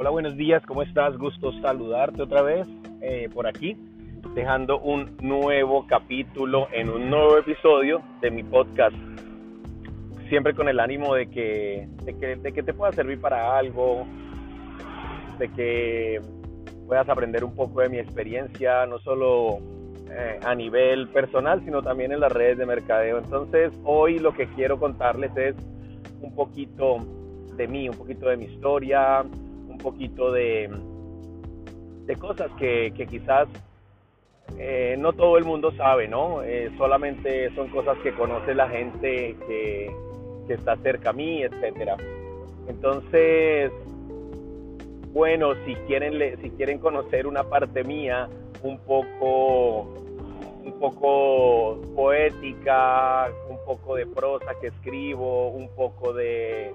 Hola, buenos días, ¿cómo estás? Gusto saludarte otra vez eh, por aquí, dejando un nuevo capítulo en un nuevo episodio de mi podcast. Siempre con el ánimo de que, de que, de que te pueda servir para algo, de que puedas aprender un poco de mi experiencia, no solo eh, a nivel personal, sino también en las redes de mercadeo. Entonces, hoy lo que quiero contarles es un poquito de mí, un poquito de mi historia, poquito de, de cosas que, quizás eh, no todo el mundo sabe, ¿no? Eh, solamente son cosas que conoce la gente que, que está cerca a mí, etcétera. Entonces, bueno, si quieren, si quieren conocer una parte mía un poco, un poco poética, un poco de prosa que escribo, un poco de,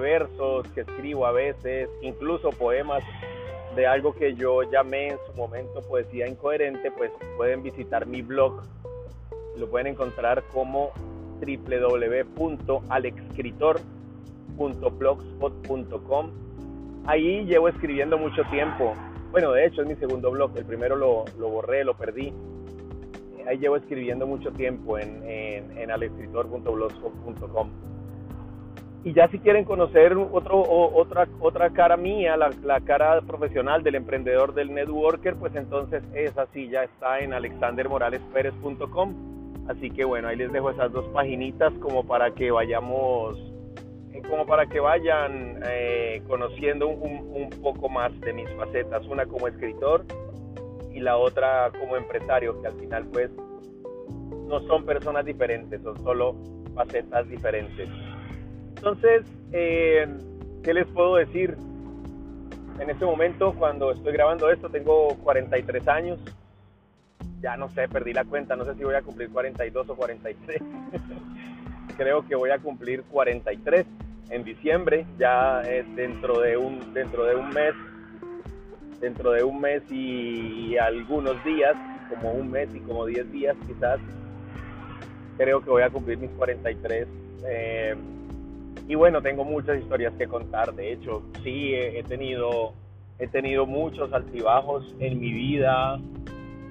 versos que escribo a veces, incluso poemas de algo que yo llamé en su momento poesía incoherente, pues pueden visitar mi blog. Lo pueden encontrar como www.alexcritor.blogspot.com. Ahí llevo escribiendo mucho tiempo. Bueno, de hecho es mi segundo blog. El primero lo, lo borré, lo perdí. Ahí llevo escribiendo mucho tiempo en, en, en alexcritor.blogspot.com y ya si quieren conocer otra, otra cara mía, la, cara profesional del emprendedor del networker, pues entonces esa sí ya está en alexandermoralesperez.com. Así que bueno, ahí les dejo esas dos paginitas como para que vayamos, como para que vayan eh, conociendo un, un poco más de mis facetas, una como escritor y la otra como empresario, que al final pues no son personas diferentes, son solo facetas diferentes. Entonces, eh, ¿qué les puedo decir? En este momento, cuando estoy grabando esto, tengo 43 años. Ya no sé, perdí la cuenta, no sé si voy a cumplir 42 o 43. Creo que voy a cumplir 43 en diciembre, ya dentro de un dentro de un mes, dentro de un mes y, algunos días, como un mes y como 10 días quizás, creo que voy a cumplir mis 43. Eh, y bueno, tengo muchas historias que contar. De hecho, sí, he, tenido, he tenido muchos altibajos en mi vida.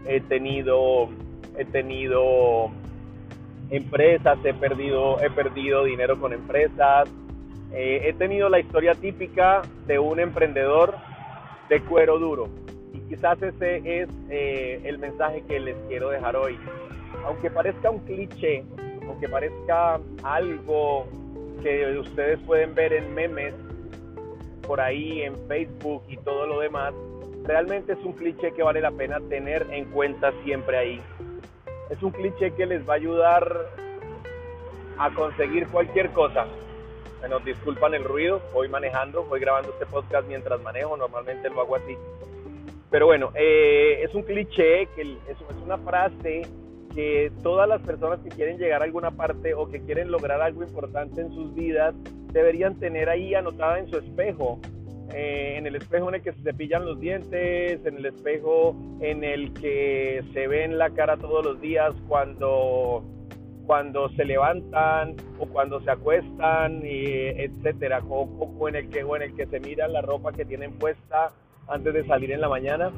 He tenido, he tenido empresas, he perdido, he perdido dinero con empresas. Eh, he tenido la historia típica de un emprendedor de cuero duro. Y quizás ese es eh, el mensaje que les quiero dejar hoy. Aunque parezca un cliché, aunque parezca algo que ustedes pueden ver en memes por ahí, en Facebook y todo lo demás, realmente es un cliché que vale la pena tener en cuenta siempre ahí. Es un cliché que les va a ayudar a conseguir cualquier cosa. Bueno, disculpan el ruido, voy manejando, voy grabando este podcast mientras manejo, normalmente lo hago así. Pero bueno, eh, es un cliché, que es una frase que todas las personas que quieren llegar a alguna parte o que quieren lograr algo importante en sus vidas deberían tener ahí anotada en su espejo. Eh, en el espejo en el que se cepillan los dientes, en el espejo en el que se ven la cara todos los días cuando, cuando se levantan o cuando se acuestan, etcétera, o, en el que, o en el que se miran la ropa que tienen puesta antes de salir en la mañana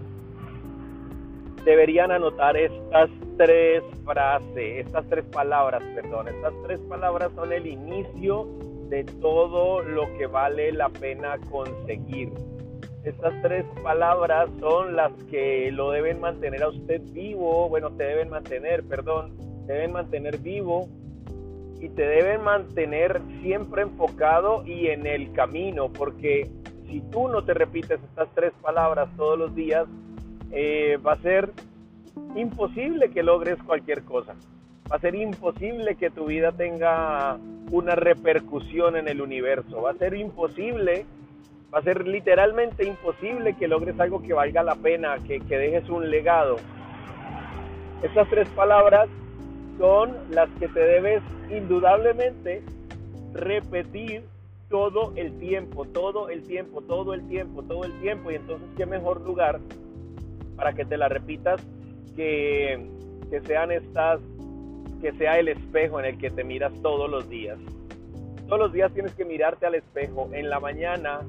deberían anotar estas tres frases, estas tres palabras, perdón. Estas tres palabras son el inicio de todo lo que vale la pena conseguir. Estas tres palabras son las que lo deben mantener a usted vivo, bueno, te deben mantener, perdón, te deben mantener vivo y te deben mantener siempre enfocado y en el camino, porque si tú no te repites estas tres palabras todos los días, eh, va a ser imposible que logres cualquier cosa. Va a ser imposible que tu vida tenga una repercusión en el universo. Va a ser imposible, va a ser literalmente imposible que logres algo que valga la pena, que, que dejes un legado. Estas tres palabras son las que te debes indudablemente repetir todo el tiempo, todo el tiempo, todo el tiempo, todo el tiempo. Y entonces, ¿qué mejor lugar para que te la repitas que, que sean estas, que sea el espejo en el que te miras todos los días. Todos los días tienes que mirarte al espejo. En la mañana,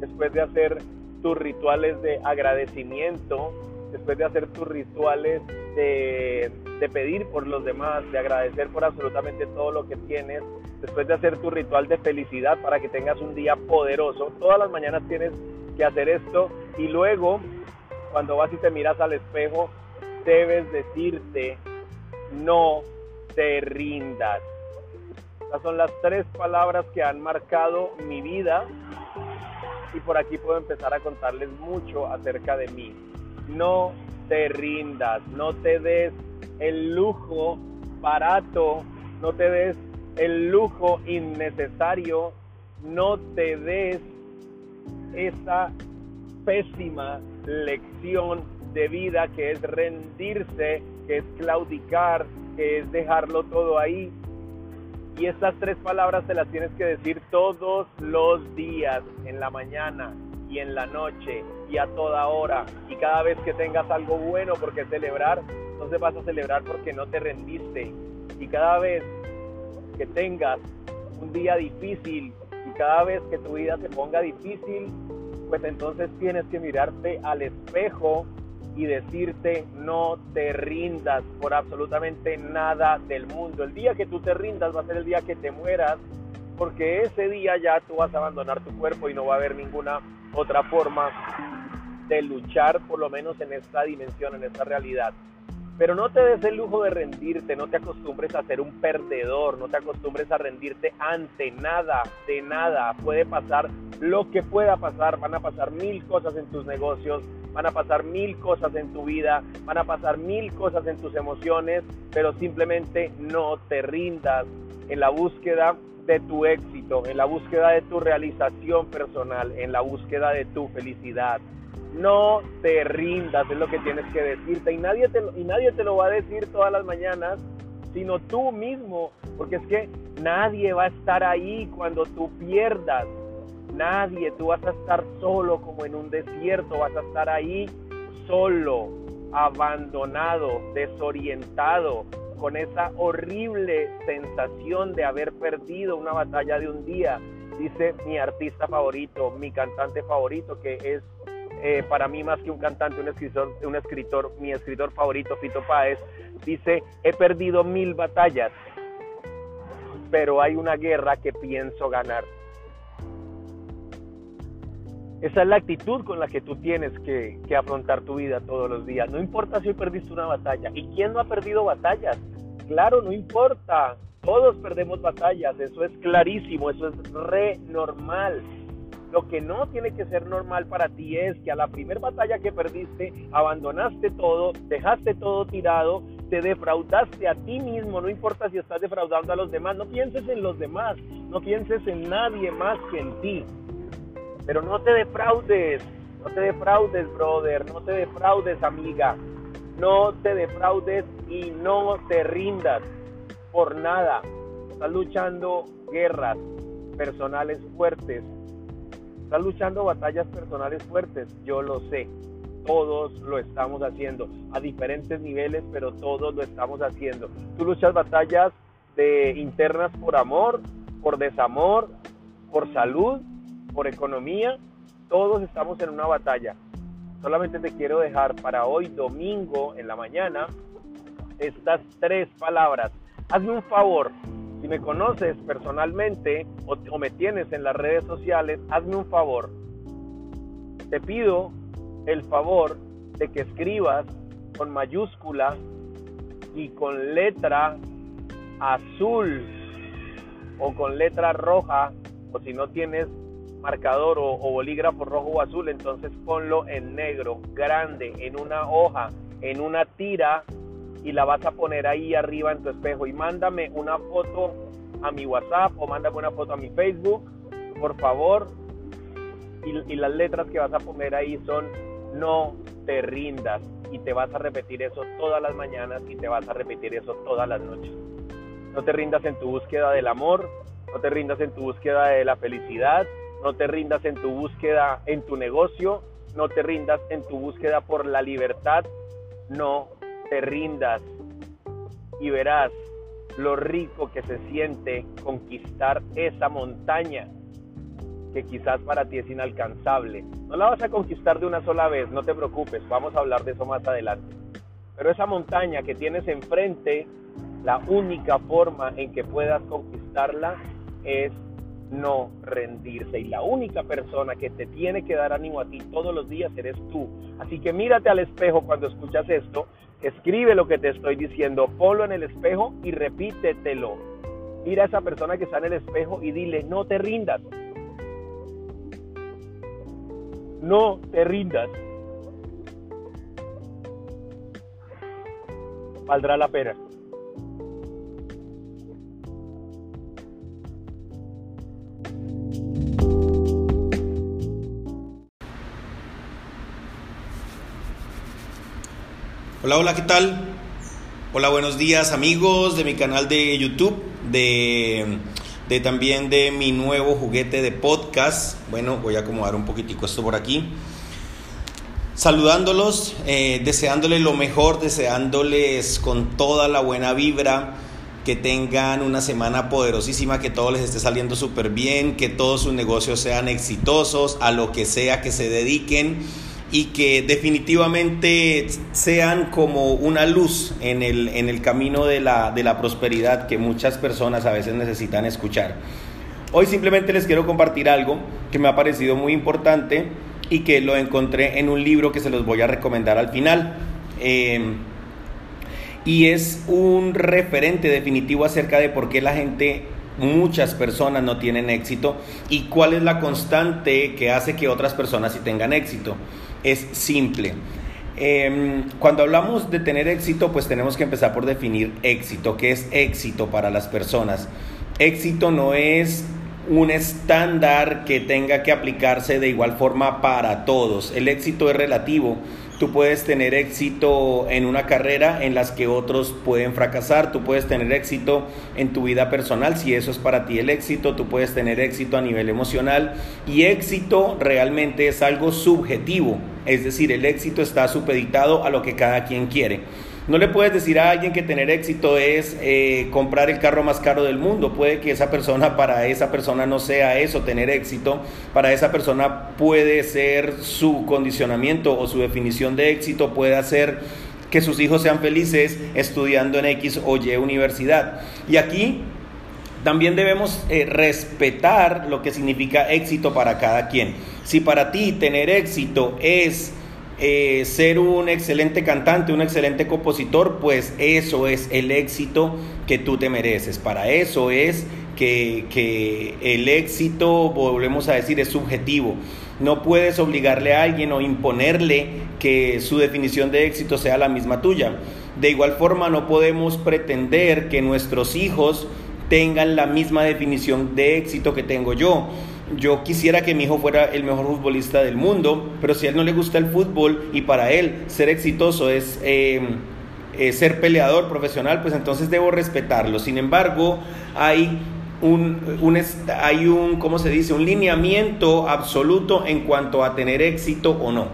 después de hacer tus rituales de agradecimiento, después de hacer tus rituales de, de, pedir por los demás, de agradecer por absolutamente todo lo que tienes, después de hacer tu ritual de felicidad para que tengas un día poderoso, todas las mañanas tienes que hacer esto y luego cuando vas y te miras al espejo, debes decirte, no te rindas. Estas son las tres palabras que han marcado mi vida y por aquí puedo empezar a contarles mucho acerca de mí. No te rindas, no te des el lujo barato, no te des el lujo innecesario, no te des esa pésima lección de vida que es rendirse, que es claudicar, que es dejarlo todo ahí. Y estas tres palabras te las tienes que decir todos los días, en la mañana y en la noche y a toda hora. Y cada vez que tengas algo bueno por qué celebrar, entonces vas a celebrar porque no te rendiste. Y cada vez que tengas un día difícil y cada vez que tu vida se ponga difícil, pues entonces tienes que mirarte al espejo y decirte no te rindas por absolutamente nada del mundo. El día que tú te rindas va a ser el día que te mueras, porque ese día ya tú vas a abandonar tu cuerpo y no va a haber ninguna otra forma de luchar, por lo menos en esta dimensión, en esta realidad. Pero no te des el lujo de rendirte, no te acostumbres a ser un perdedor, no te acostumbres a rendirte ante nada, de nada. Puede pasar lo que pueda pasar, van a pasar mil cosas en tus negocios, van a pasar mil cosas en tu vida, van a pasar mil cosas en tus emociones, pero simplemente no te rindas en la búsqueda de tu éxito, en la búsqueda de tu realización personal, en la búsqueda de tu felicidad. No te rindas, es lo que tienes que decirte. Y nadie te, y nadie te lo va a decir todas las mañanas, sino tú mismo. Porque es que nadie va a estar ahí cuando tú pierdas. Nadie, tú vas a estar solo como en un desierto, vas a estar ahí solo, abandonado, desorientado, con esa horrible sensación de haber perdido una batalla de un día. Dice mi artista favorito, mi cantante favorito, que es eh, para mí más que un cantante, un escritor, un escritor, mi escritor favorito, Fito Páez, dice, he perdido mil batallas, pero hay una guerra que pienso ganar. Esa es la actitud con la que tú tienes que, que, afrontar tu vida todos los días. No importa si hoy perdiste una batalla. ¿Y quién no ha perdido batallas? Claro, no importa. Todos perdemos batallas. Eso es clarísimo. Eso es re normal. Lo que no tiene que ser normal para ti es que a la primera batalla que perdiste, abandonaste todo, dejaste todo tirado, te defraudaste a ti mismo, no importa si estás defraudando a los demás, no pienses en los demás, no pienses en nadie más que en ti. Pero no te defraudes, no te defraudes, brother, no te defraudes, amiga, no te defraudes y no te rindas por nada. Estás luchando guerras personales fuertes Estás luchando batallas personales fuertes, yo lo sé. Todos lo estamos haciendo a diferentes niveles, pero todos lo estamos haciendo. Tú luchas batallas de internas por amor, por desamor, por salud, por economía. Todos estamos en una batalla. Solamente te quiero dejar para hoy domingo en la mañana estas tres palabras. Hazme un favor, si me conoces personalmente o, me tienes en las redes sociales, hazme un favor. Te pido el favor de que escribas con mayúscula y con letra azul o con letra roja o si no tienes marcador o, o, bolígrafo rojo o azul, entonces ponlo en negro, grande, en una hoja, en una tira y la vas a poner ahí arriba en tu espejo y mándame una foto a mi WhatsApp o mándame una foto a mi Facebook, por favor. Y, las letras que vas a poner ahí son no te rindas y te vas a repetir eso todas las mañanas y te vas a repetir eso todas las noches. No te rindas en tu búsqueda del amor, no te rindas en tu búsqueda de la felicidad, no te rindas en tu búsqueda en tu negocio, no te rindas en tu búsqueda por la libertad, no te rindas y verás lo rico que se siente conquistar esa montaña. que quizás para ti es inalcanzable. No la vas a conquistar de una sola vez, no te preocupes, vamos a hablar de eso más adelante. Pero esa montaña que tienes enfrente, la única forma en que puedas conquistarla es no rendirse. Y la única persona que te tiene que dar ánimo a ti todos los días eres tú. Así que mírate al espejo cuando escuchas esto, escribe lo que te estoy diciendo, ponlo en el espejo y repítetelo. Mira a esa persona que está en el espejo y dile, no te rindas. No te rindas. Valdrá la pena. Hola, hola, ¿qué tal? Hola, buenos días amigos de mi canal de YouTube, de, de, también de mi nuevo juguete de podcast. Bueno, voy a acomodar un poquitico esto por aquí. Saludándolos, eh, deseándoles lo mejor, deseándoles con toda la buena vibra, que tengan una semana poderosísima, que todo les esté saliendo súper bien, que todos sus negocios sean exitosos, a lo que sea que se dediquen y que definitivamente sean como una luz en el, en el camino de la, de la prosperidad que muchas personas a veces necesitan escuchar. Hoy simplemente les quiero compartir algo que me ha parecido muy importante y que lo encontré en un libro que se los voy a recomendar al final. Em, y es un referente definitivo acerca de por qué la gente, muchas personas no tienen éxito y cuál es la constante que hace que otras personas sí tengan éxito es simple. Em, cuando hablamos de tener éxito, pues tenemos que empezar por definir éxito. ¿Qué es éxito para las personas? Éxito no es un estándar que tenga que aplicarse de igual forma para todos. El éxito es relativo Tú puedes tener éxito en una carrera en las que otros pueden fracasar. Tú puedes tener éxito en tu vida personal, si eso es para ti el éxito. Tú puedes tener éxito a nivel emocional. Y éxito realmente es algo subjetivo. Es decir, el éxito está supeditado a lo que cada quien quiere. No le puedes decir a alguien que tener éxito es eh, comprar el carro más caro del mundo. Puede que esa persona, para esa persona no sea eso, tener éxito. Para esa persona puede ser su condicionamiento o su definición de éxito, puede hacer que sus hijos sean felices estudiando en X o Y universidad. Y aquí también debemos eh, respetar lo que significa éxito para cada quien. Si para ti tener éxito es eh, ser un excelente cantante, un excelente compositor, pues eso es el éxito que tú te mereces. Para eso es que, que el éxito, volvemos a decir, es subjetivo. No puedes obligarle a alguien o imponerle que su definición de éxito sea la misma tuya. De igual forma, no podemos pretender que nuestros hijos tengan la misma definición de éxito que tengo yo yo quisiera que mi hijo fuera el mejor futbolista del mundo, pero si a él no le gusta el fútbol y para él ser exitoso es em, eh, ser peleador profesional, pues entonces debo respetarlo. Sin embargo, hay un, hay un, ¿cómo se dice? Un lineamiento absoluto en cuanto a tener éxito o no.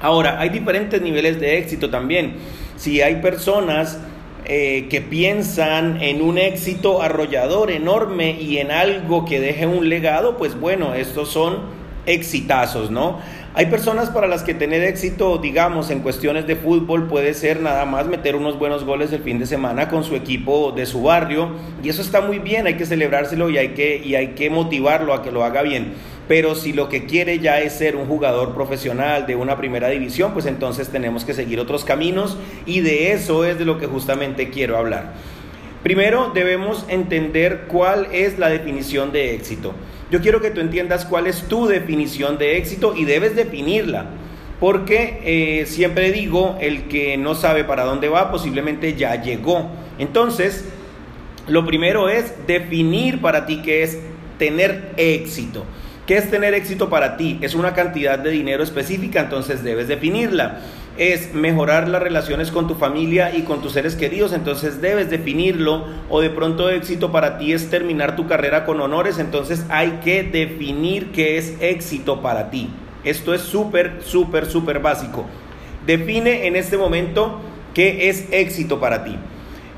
Ahora, hay diferentes niveles de éxito también. Si hay personas eh, que piensan en un éxito arrollador enorme y en algo que deje un legado, pues bueno, estos son exitazos, ¿no? Hay personas para las que tener éxito, digamos, en cuestiones de fútbol puede ser nada más meter unos buenos goles el fin de semana con su equipo de su barrio y eso está muy bien, hay que celebrárselo y hay que, y hay que motivarlo a que lo haga bien. Pero si lo que quiere ya es ser un jugador profesional de una primera división, pues entonces tenemos que seguir otros caminos y de eso es de lo que justamente quiero hablar. Primero debemos entender cuál es la definición de éxito. Yo quiero que tú entiendas cuál es tu definición de éxito y debes definirla. Porque eh, siempre digo, el que no sabe para dónde va posiblemente ya llegó. Entonces, lo primero es definir para ti qué es tener éxito. ¿Qué es tener éxito para ti? Es una cantidad de dinero específica, entonces debes definirla. Es mejorar las relaciones con tu familia y con tus seres queridos, entonces debes definirlo. O de pronto éxito para ti es terminar tu carrera con honores, entonces hay que definir qué es éxito para ti. Esto es súper, súper, súper básico. Define en este momento qué es éxito para ti.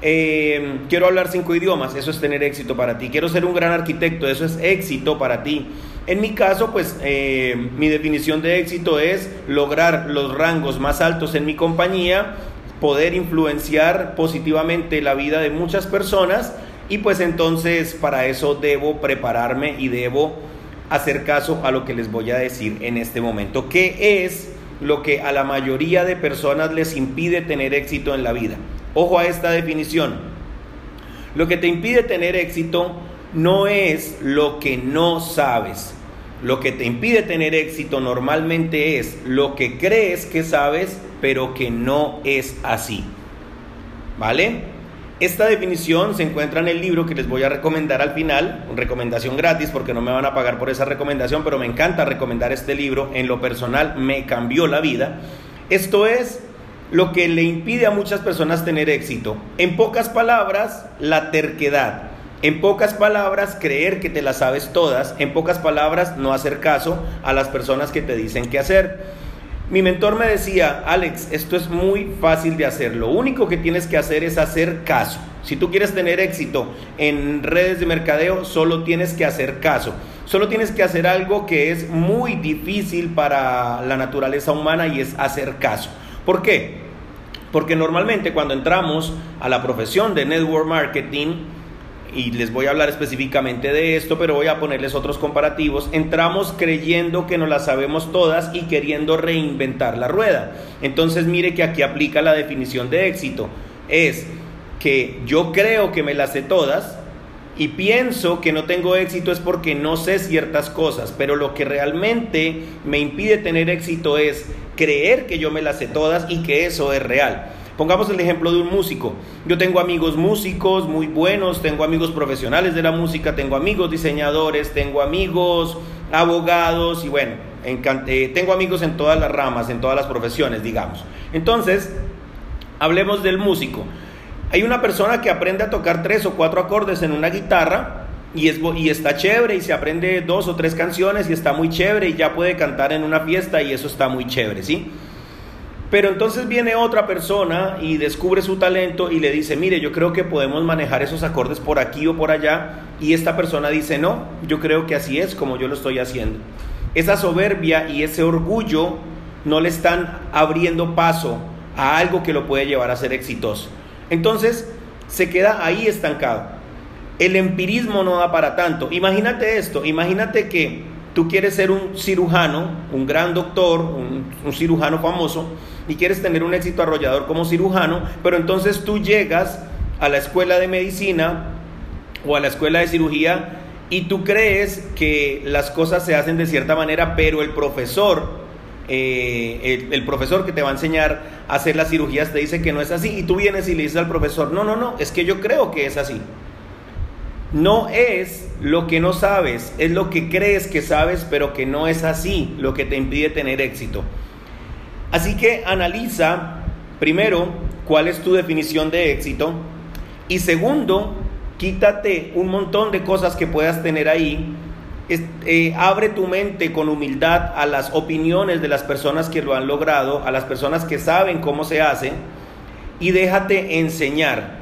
Eh, quiero hablar cinco idiomas, eso es tener éxito para ti. Quiero ser un gran arquitecto, eso es éxito para ti. En mi caso, pues eh, mi definición de éxito es lograr los rangos más altos en mi compañía, poder influenciar positivamente la vida de muchas personas y pues entonces para eso debo prepararme y debo hacer caso a lo que les voy a decir en este momento. ¿Qué es lo que a la mayoría de personas les impide tener éxito en la vida? Ojo a esta definición. Lo que te impide tener éxito no es lo que no sabes. Lo que te impide tener éxito normalmente es lo que crees que sabes, pero que no es así. ¿Vale? Esta definición se encuentra en el libro que les voy a recomendar al final, recomendación gratis porque no me van a pagar por esa recomendación, pero me encanta recomendar este libro, en lo personal me cambió la vida. Esto es lo que le impide a muchas personas tener éxito. En pocas palabras, la terquedad. En pocas palabras, creer que te las sabes todas. En pocas palabras, no hacer caso a las personas que te dicen qué hacer. Mi mentor me decía, Alex, esto es muy fácil de hacer. Lo único que tienes que hacer es hacer caso. Si tú quieres tener éxito en redes de mercadeo, solo tienes que hacer caso. Solo tienes que hacer algo que es muy difícil para la naturaleza humana y es hacer caso. ¿Por qué? Porque normalmente cuando entramos a la profesión de network marketing, y les voy a hablar específicamente de esto, pero voy a ponerles otros comparativos, entramos creyendo que nos las sabemos todas y queriendo reinventar la rueda. Entonces mire que aquí aplica la definición de éxito. Es que yo creo que me las sé todas y pienso que no tengo éxito es porque no sé ciertas cosas, pero lo que realmente me impide tener éxito es creer que yo me las sé todas y que eso es real. Pongamos el ejemplo de un músico. Yo tengo amigos músicos muy buenos, tengo amigos profesionales de la música, tengo amigos diseñadores, tengo amigos abogados y bueno, eh, tengo amigos en todas las ramas, en todas las profesiones, digamos. Entonces, hablemos del músico. Hay una persona que aprende a tocar tres o cuatro acordes en una guitarra y, es, y está chévere y se aprende dos o tres canciones y está muy chévere y ya puede cantar en una fiesta y eso está muy chévere, ¿sí? Pero entonces viene otra persona y descubre su talento y le dice, mire, yo creo que podemos manejar esos acordes por aquí o por allá. Y esta persona dice, no, yo creo que así es como yo lo estoy haciendo. Esa soberbia y ese orgullo no le están abriendo paso a algo que lo puede llevar a ser exitoso. Entonces se queda ahí estancado. El empirismo no da para tanto. Imagínate esto, imagínate que tú quieres ser un cirujano, un gran doctor, un, cirujano famoso, y quieres tener un éxito arrollador como cirujano, pero entonces tú llegas a la escuela de medicina o a la escuela de cirugía y tú crees que las cosas se hacen de cierta manera, pero el profesor, eh, el, profesor que te va a enseñar a hacer las cirugías te dice que no es así y tú vienes y le dices al profesor, no, no, no, es que yo creo que es así. No es lo que no sabes, es lo que crees que sabes, pero que no es así lo que te impide tener éxito. Así que analiza primero cuál es tu definición de éxito y segundo, quítate un montón de cosas que puedas tener ahí. Eh, abre tu mente con humildad a las opiniones de las personas que lo han logrado, a las personas que saben cómo se hace y déjate enseñar.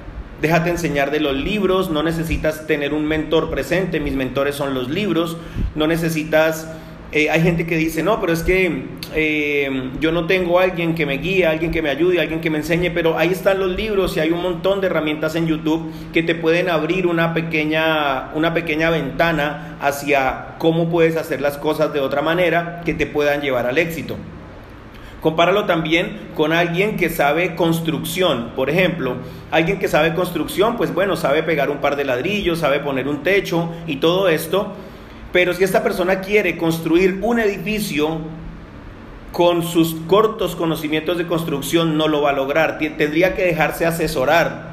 Déjate enseñar de los libros, no necesitas tener un mentor presente, mis mentores son los libros, no necesitas eh, hay gente que dice, no, pero es que eh, yo no tengo alguien que me guíe, alguien que me ayude, alguien que me enseñe, pero ahí están los libros y hay un montón de herramientas en YouTube que te pueden abrir una pequeña, una pequeña ventana hacia cómo puedes hacer las cosas de otra manera que te puedan llevar al éxito. Compáralo también con alguien que sabe construcción. Por ejemplo, alguien que sabe construcción, pues bueno, sabe pegar un par de ladrillos, sabe poner un techo y todo esto pero si esta persona quiere construir un edificio con sus cortos conocimientos de construcción, no lo va a lograr. Tendría que dejarse asesorar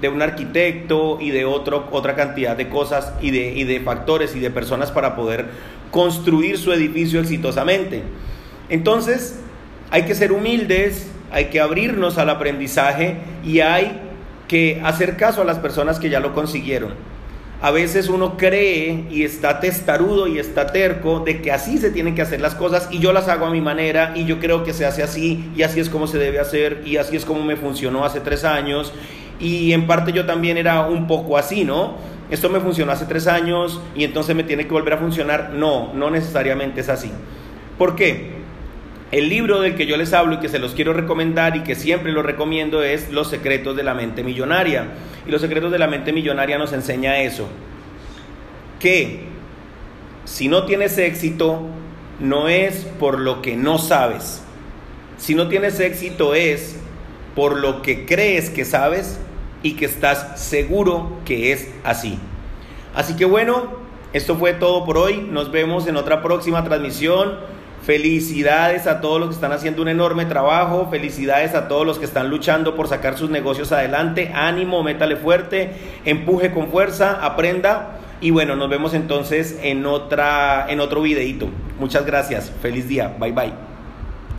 de un arquitecto y de otra cantidad de cosas y de, y de factores y de personas para poder construir su edificio exitosamente. Entonces, hay que ser humildes, hay que abrirnos al aprendizaje y hay que hacer caso a las personas que ya lo consiguieron. a veces uno cree y está testarudo y está terco de que así se tienen que hacer las cosas y yo las hago a mi manera y yo creo que se hace así y así es como se debe hacer y así es como me funcionó hace tres años y en parte yo también era un poco así, ¿no? Esto me funcionó hace tres años y entonces me tiene que volver a funcionar. No, no necesariamente es así. ¿Por qué? El libro del que yo les hablo y que se los quiero recomendar y que siempre lo recomiendo es Los secretos de la mente millonaria. Y los secretos de la mente millonaria nos enseña eso. Que si no tienes éxito, no es por lo que no sabes. Si no tienes éxito es por lo que crees que sabes y que estás seguro que es así. Así que bueno, esto fue todo por hoy. Nos vemos en otra próxima transmisión. Felicidades a todos los que están haciendo un enorme trabajo, felicidades a todos los que están luchando por sacar sus negocios adelante. Ánimo, métale fuerte, empuje con fuerza, aprenda y bueno, nos vemos entonces en otra en otro videito. Muchas gracias. Feliz día. Bye bye.